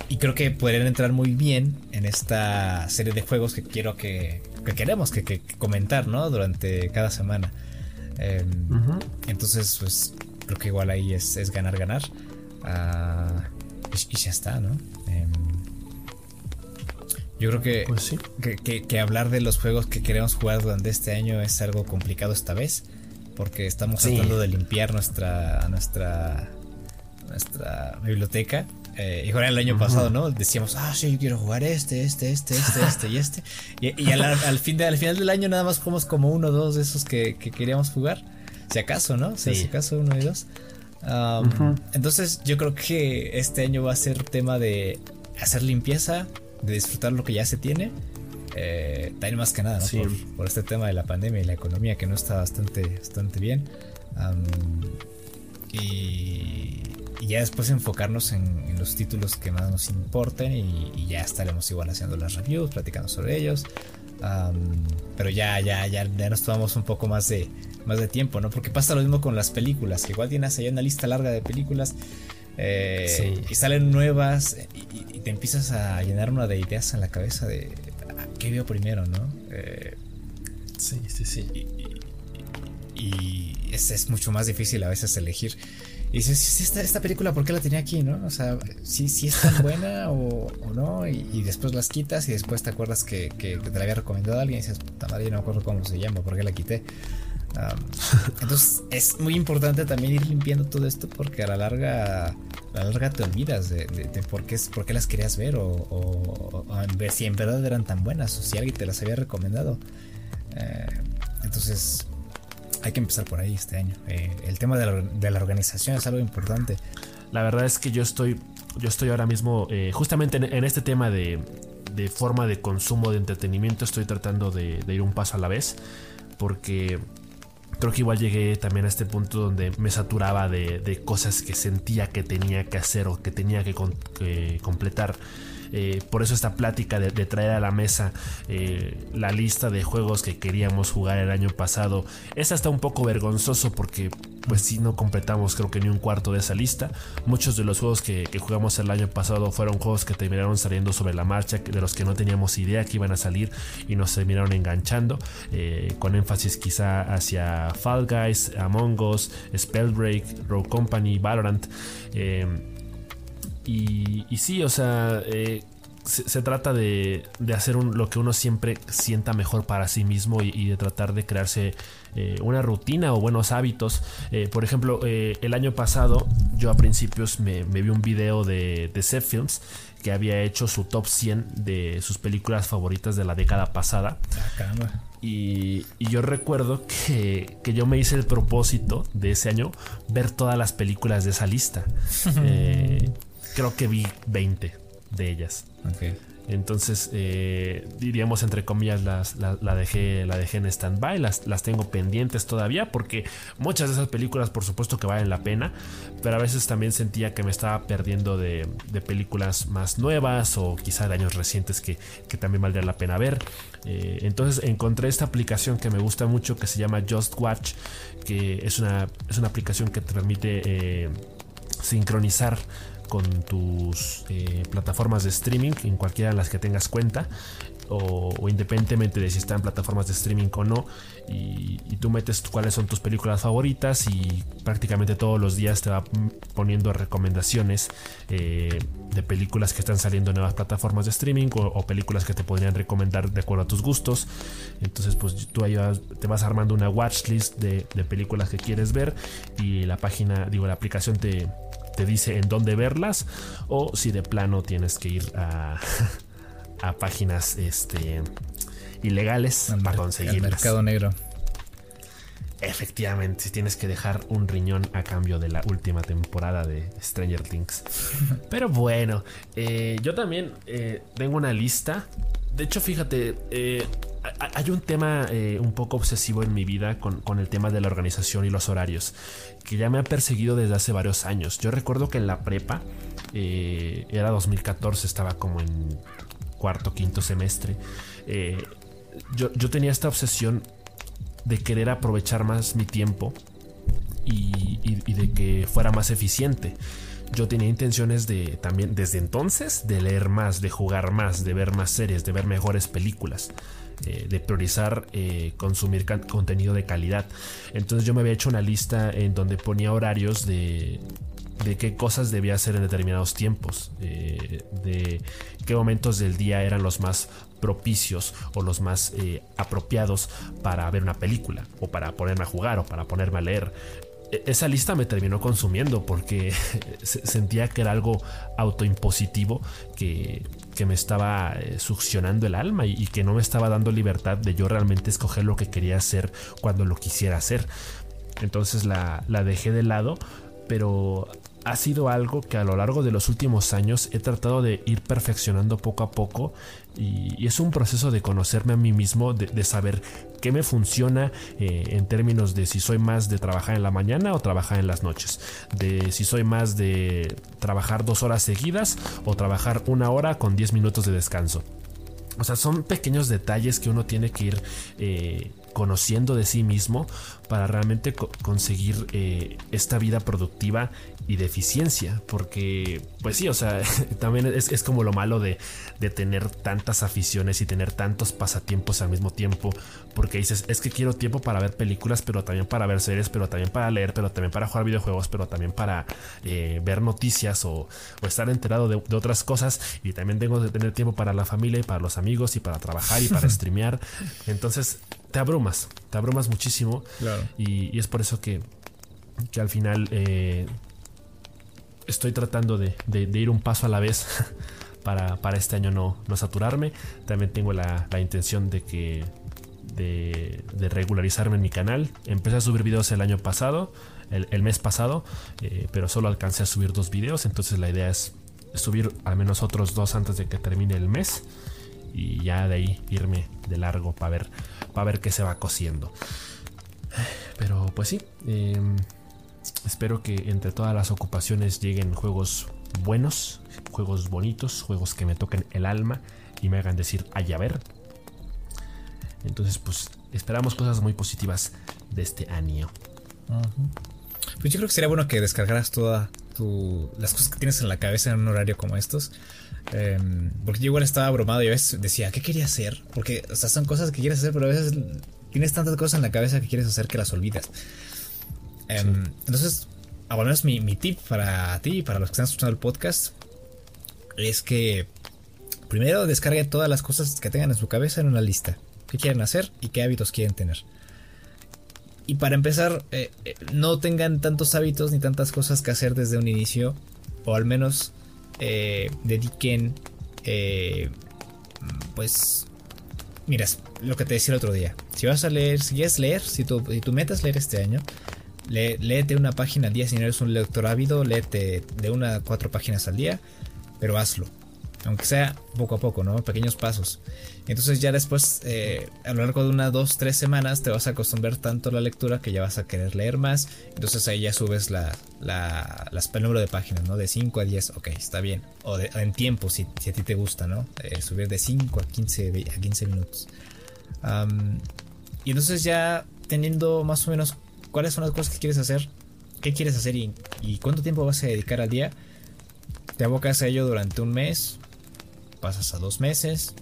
B: y creo que podrían entrar muy bien en esta serie de juegos que quiero que, que queremos que, comentar, ¿no? Durante cada semana. Em, entonces, pues creo que igual ahí es, es ganar, ganar. Ah, y, ya está, ¿no? Em, yo creo que,
A: pues
B: que, que, hablar de los juegos que queremos jugar durante este año es algo complicado esta vez. Porque estamos tratando de limpiar nuestra, nuestra, nuestra biblioteca. Eh, igual el año pasado, ¿no? Decíamos, ah, sí, quiero jugar este, este, este, este, (laughs) este y este. Y, al, fin de, al final del año nada más jugamos como uno o dos de esos que, queríamos jugar. Si acaso, ¿no? Si acaso uno y dos. Entonces yo creo que este año va a ser tema de hacer limpieza, de disfrutar lo que ya se tiene. Eh, también más que nada, ¿no? Por, este tema de la pandemia y la economía que no está bastante, bastante bien. y, ya después enfocarnos en, los títulos que más nos importen y, ya estaremos igual haciendo las reviews, platicando sobre ellos. pero ya, ya, ya, ya nos tomamos un poco más de, más de tiempo, ¿no? Porque pasa lo mismo con las películas, que igual tienes ahí una lista larga de películas eh, y salen nuevas y, te empiezas a llenar una de ideas en la cabeza de qué veo primero, ¿no? Eh,
A: sí, sí, sí.
B: Y, es, mucho más difícil a veces elegir. Y dices, esta, esta película, ¿por qué la tenía aquí, no? O sea, si, si es tan buena (laughs) o, no, y, después las quitas y después te acuerdas que, que, te la había recomendado a alguien y dices, puta madre, yo no me acuerdo cómo se llama, ¿por qué la quité? (laughs) entonces es muy importante también ir limpiando todo esto porque a la larga, a la larga te olvidas de, por, qué, por qué las querías ver o, ver si en verdad eran tan buenas o si alguien te las había recomendado. Eh, entonces hay que empezar por ahí este año. Eh, el tema de la, organización es algo importante.
A: La verdad es que yo estoy, yo estoy ahora mismo eh, justamente en, este tema de, forma de consumo de entretenimiento estoy tratando de ir un paso a la vez porque creo que igual llegué también a este punto donde me saturaba de, cosas que sentía que tenía que hacer o que tenía que, completar. Eh, por eso esta plática de, traer a la mesa eh, la lista de juegos que queríamos jugar el año pasado es hasta un poco vergonzoso porque pues si no completamos creo que ni un cuarto de esa lista. Muchos de los juegos que, jugamos el año pasado fueron juegos que terminaron saliendo sobre la marcha, de los que no teníamos idea que iban a salir y nos terminaron enganchando, eh, con énfasis quizá hacia Fall Guys, Among Us, Spellbreak, Rogue Company, Valorant. Y, y, sí, o sea, eh, se, trata de, hacer lo que uno siempre sienta mejor para sí mismo y, de tratar de crearse eh, una rutina o buenos hábitos. Eh, por ejemplo, eh, el año pasado yo a principios me, vi un video de, de Films que había hecho su top 100 de sus películas favoritas de la década pasada.
B: Ah,
A: y, yo recuerdo que, yo me hice el propósito de ese año ver todas las películas de esa lista. (laughs) creo que vi 20 de ellas. Entonces, eh, diríamos entre comillas, las, la, dejé, la dejé en stand-by, las, las tengo pendientes todavía, porque muchas de esas películas, por supuesto, que valen la pena, pero a veces también sentía que me estaba perdiendo de, películas más nuevas o quizá de años recientes que, también valdría la pena ver. Eh, entonces, encontré esta aplicación que me gusta mucho que se llama Just Watch, que es una, es una aplicación que te permite eh, sincronizar con tus eh, plataformas de streaming, en cualquiera de las que tengas cuenta, o, independientemente de si están plataformas de streaming o no, y, tú metes cuáles son tus películas favoritas y prácticamente todos los días te va poniendo recomendaciones eh, de películas que están saliendo en nuevas plataformas de streaming o, películas que te podrían recomendar de acuerdo a tus gustos. Entonces, pues tú ahí te vas armando una watchlist de, de películas que quieres ver y la página, digo, la aplicación te te dice en dónde verlas o si de plano tienes que ir a, (laughs) a páginas este, ilegales para conseguirlas.
B: mercado negro.
A: Efectivamente, si tienes que dejar un riñón a cambio de la última temporada de Stranger Things. (laughs) Pero bueno, eh, yo también eh, tengo una lista. De hecho, fíjate, eh, hay un tema un poco obsesivo en mi vida con, el tema de la organización y los horarios, que ya me ha perseguido desde hace varios años. Yo recuerdo que en la prepa, eh, era 2014, estaba como en cuarto, quinto semestre, eh, yo, tenía esta obsesión de querer aprovechar más mi tiempo y, y de que fuera más eficiente yo tenía intenciones de también desde entonces de leer más, de jugar más, de ver más series, de ver mejores películas. Eh, de priorizar eh, consumir contenido de calidad. Entonces yo me había hecho una lista en donde ponía horarios de, de qué cosas debía hacer en determinados tiempos, eh, de qué momentos del día eran los más propicios o los más apropiados para ver una película o para ponerme a jugar o para ponerme a leer. E, esa lista me terminó consumiendo porque (laughs) sentía que era algo autoimpositivo que, que me estaba eh, succionando el alma y, que no me estaba dando libertad de yo realmente escoger lo que quería hacer cuando lo quisiera hacer. Entonces la, la dejé de lado, pero ha sido algo que a lo largo de los últimos años he tratado de ir perfeccionando poco a poco y, es un proceso de conocerme a mí mismo, de, saber qué me funciona eh, en términos de si soy más de trabajar en la mañana o trabajar en las noches, de si soy más de trabajar dos horas seguidas o trabajar una hora con diez minutos de descanso. O sea, son pequeños detalles que uno tiene que ir eh, conociendo de sí mismo para realmente conseguir eh, esta vida productiva y de eficiencia. Porque, pues sí, o sea, (laughs) también es, como lo malo de, tener tantas aficiones y tener tantos pasatiempos al mismo tiempo. Porque dices, es que quiero tiempo para ver películas, pero también para ver series, pero también para leer, pero también para jugar videojuegos, pero también para eh, ver noticias o, estar enterado de, de, otras cosas. Y también tengo que tener tiempo para la familia y para los amigos y para trabajar y para (laughs) streamear. Entonces, te abrumas, te abrumas muchísimo. Y, es por eso que, que al final eh, estoy tratando de, ir un paso a la vez (laughs) para, este año no, saturarme. También tengo la, intención de que de, regularizarme en mi canal. Empecé a subir videos el año pasado, el, mes pasado, eh, pero solo alcancé a subir dos videos. Entonces la idea es subir al menos otros dos antes de que termine el mes y ya de ahí irme de largo para ver, qué se va cociendo. Pero pues sí, em, espero que entre todas las ocupaciones lleguen juegos buenos, juegos bonitos, juegos que me toquen el alma y me hagan decir, ay, a ver. Entonces, pues esperamos cosas muy positivas de este año.
B: Pues yo creo que sería bueno que descargaras todas las cosas que tienes en la cabeza en un horario como estos Em, porque yo igual estaba abrumado y a veces decía, ¿qué quería hacer? Porque, o sea, son cosas que quieres hacer, pero a veces tienes tantas cosas en la cabeza que quieres hacer que las olvidas. Em, entonces, a menos mi, mi, tip para ti y para los que están escuchando el podcast es que primero descargue todas las cosas que tengan en su cabeza en una lista. ¿Qué quieren hacer y qué hábitos quieren tener? Y para empezar, eh, eh, no tengan tantos hábitos ni tantas cosas que hacer desde un inicio, o al menos eh, dediquen, eh, pues, miras, lo que te decía el otro día. Si vas a leer, si quieres leer, si tu, si tu meta es leer este año, léete una página al día. Si no eres un lector ávido, léete de una a cuatro páginas al día, pero hazlo aunque sea poco a poco, ¿no? Pequeños pasos. Entonces ya después, eh, a lo largo de unas dos, tres semanas, te vas a acostumbrar tanto a la lectura que ya vas a querer leer más. Entonces ahí ya subes la, la, el número de páginas, ¿no? De 5 a 10, ok, está bien. O en tiempo, si, a ti te gusta, ¿no? Eh, subir de 5 a 15, a 15 minutos. y entonces ya teniendo más o menos cuáles son las cosas que quieres hacer, qué quieres hacer y, cuánto tiempo vas a dedicar al día, te abocas a ello durante un mes, pasas a dos meses,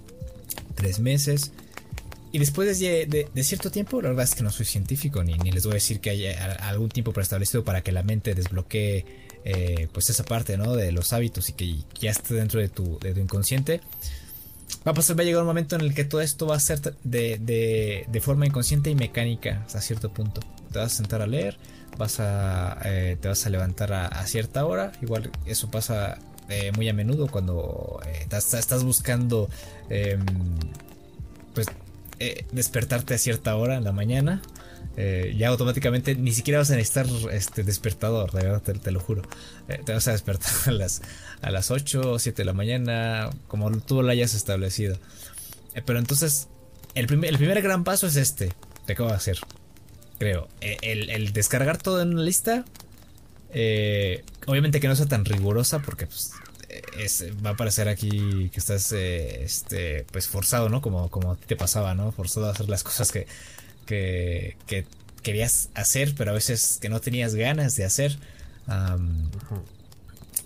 B: tres meses. Y después de, cierto tiempo, la verdad es que no soy científico ni, ni les voy a decir que haya algún tiempo preestablecido para que la mente desbloquee eh, pues esa parte ¿no? de los hábitos y que ya esté dentro de tu, de tu inconsciente. Va a pasar, va a llegar un momento en el que todo esto va a ser de, de, forma inconsciente y mecánica hasta cierto punto. Te vas a sentar a leer, vas a, eh, te vas a levantar a, cierta hora. Igual eso pasa eh, muy a menudo cuando eh, estás, buscando em, pues despertarte a cierta hora en la mañana. ya automáticamente ni siquiera vas a necesitar este despertador, de verdad te, lo juro. te vas a despertar (laughs) a las, a las 8 o 7 de la mañana, como tú lo hayas establecido. pero entonces, el primer, el primer gran paso es este, te acabo de hacer, creo. El, el descargar todo en una lista eh, obviamente que no sea tan rigurosa porque pues, va a parecer aquí que estás eh, este, pues forzado, ¿no? Como, como te pasaba, ¿no? Forzado a hacer las (laughs) cosas que, que, querías hacer, pero a veces que no tenías ganas de hacer.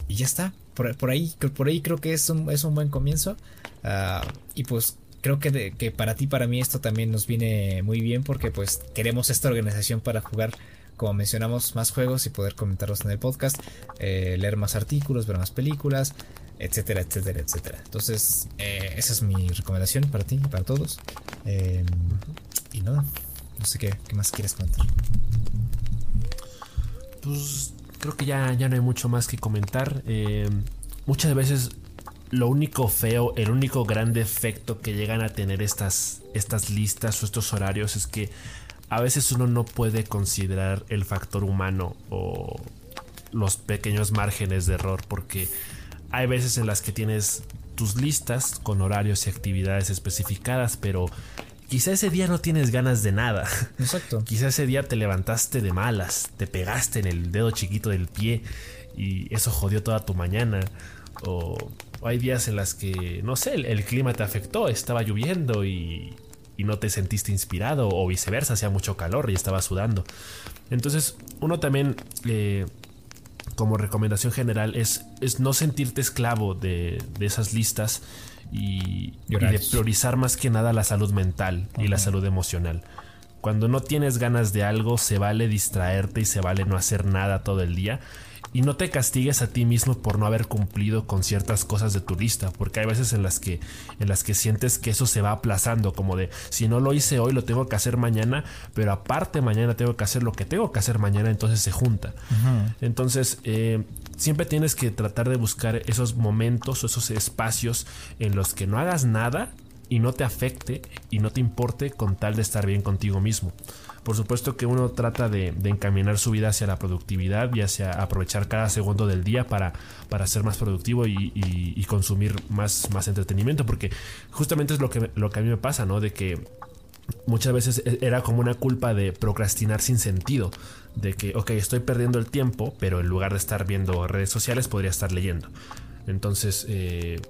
B: y ya está. Por, ahí, por ahí creo que es un, es un buen comienzo. Ah, y pues creo que, que para ti, para mí esto también nos viene muy bien porque pues queremos esta organización para jugar como mencionamos, más juegos y poder comentarlos en el podcast, eh, leer más artículos, ver más películas, etcétera, etcétera, etcétera. Entonces, eh, esa es mi recomendación para ti y para todos. Em, y nada, no sé qué, más quieres comentar.
A: Pues creo que ya, ya no hay mucho más que comentar. Em, muchas veces lo único feo, el único gran defecto que llegan a tener estas, estas listas o estos horarios es que a veces uno no puede considerar el factor humano o los pequeños márgenes de error porque hay veces en las que tienes tus listas con horarios y actividades especificadas, pero quizá ese día no tienes ganas de nada.
B: Exacto. (laughs)
A: quizá ese día te levantaste de malas, te pegaste en el dedo chiquito del pie y eso jodió toda tu mañana. O, hay días en las que, no sé, el clima te afectó, estaba lloviendo y y no te sentiste inspirado o viceversa, hacía mucho calor y estaba sudando. Entonces uno también, eh, como recomendación general, es, es, no sentirte esclavo de, esas listas y, de priorizar más que nada la salud mental y la salud emocional. Cuando no tienes ganas de algo, se vale distraerte y se vale no hacer nada todo el día y no te castigues a ti mismo por no haber cumplido con ciertas cosas de tu lista, porque hay veces en las que en las que sientes que eso se va aplazando, como de si no lo hice hoy lo tengo que hacer mañana, pero aparte mañana tengo que hacer lo que tengo que hacer mañana, entonces se junta. Entonces eh, siempre tienes que tratar de buscar esos momentos o esos espacios en los que no hagas nada y no te afecte y no te importe con tal de estar bien contigo mismo. Por supuesto que uno trata de, encaminar su vida hacia la productividad y hacia aprovechar cada segundo del día para, para ser más productivo y, consumir más, más entretenimiento, porque justamente es lo que, lo que a mí me pasa, ¿no? De que muchas veces e, era como una culpa de procrastinar sin sentido. De que, ok, estoy perdiendo el tiempo, pero en lugar de estar viendo redes sociales podría estar leyendo. Entonces, eh,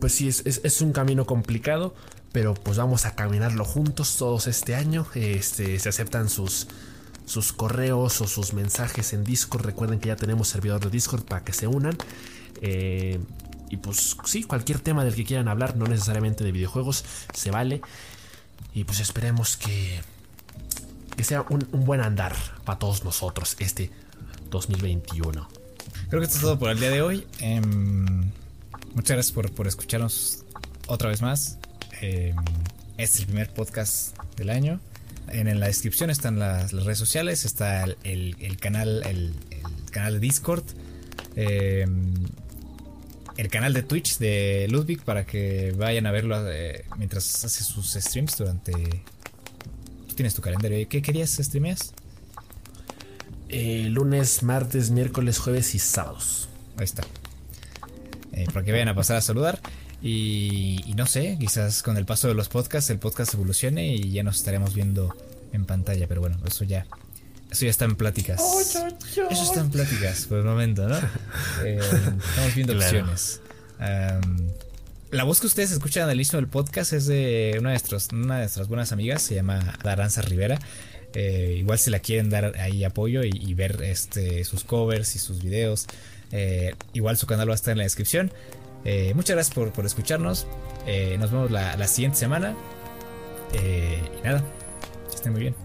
A: pues sí, es, es, un camino complicado, pero pues vamos a caminarlo juntos todos este año. Este, se aceptan sus, sus correos o sus mensajes en Discord. Recuerden que ya tenemos servidor de Discord para que se unan. Eh, y pues sí, cualquier tema del que quieran hablar, no necesariamente de videojuegos, se vale. Y pues esperemos que, que sea un, buen andar para todos nosotros este 2021.
B: Creo que esto es todo por el día de hoy. Em, muchas gracias por, por escucharnos otra vez más. Este es el primer podcast del año. En, la descripción están las, redes sociales, está el, canal, el, canal de Discord, em, el canal de Twitch de Ludwig para que vayan a verlo eh, mientras hace sus streams durante. Tú tienes tu calendario. ¿Qué, querías streameas?
A: Eh, lunes, martes, miércoles, jueves y sábados.
B: Ahí está. Eh, para que vayan a pasar a saludar. Y, no sé, quizás con el paso de los podcasts el podcast evolucione y ya nos estaremos viendo en pantalla, pero bueno, eso ya eso ya está en pláticas. Eso está en pláticas por el momento, ¿no? (laughs) Eh, estamos viendo opciones. la voz que ustedes escuchan al inicio del podcast es de una de, nuestras, una de nuestras buenas amigas, se llama Aranza Rivera. Eh, igual si la quieren dar ahí apoyo y, ver este, sus covers y sus videos, eh, igual su canal va a estar en la descripción. Eh, muchas gracias por, escucharnos. Eh, nos vemos la, la siguiente semana. Eh, y nada, estén muy bien.